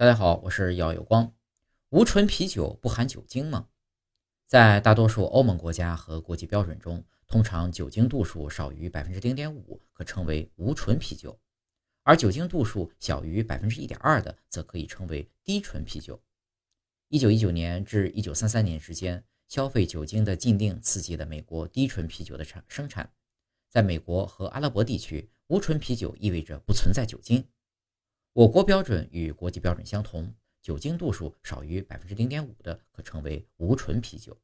大家好，我是姚有光。无醇啤酒不含酒精吗？在大多数欧盟国家和国际标准中，通常酒精度数少于百分之零点五可称为无醇啤酒，而酒精度数小于百分之一点二的则可以称为低醇啤酒。一九一九年至一九三三年之间，消费酒精的禁令刺激了美国低醇啤酒的产生产。在美国和阿拉伯地区，无醇啤酒意味着不存在酒精。我国标准与国际标准相同，酒精度数少于百分之零点五的可称为无醇啤酒。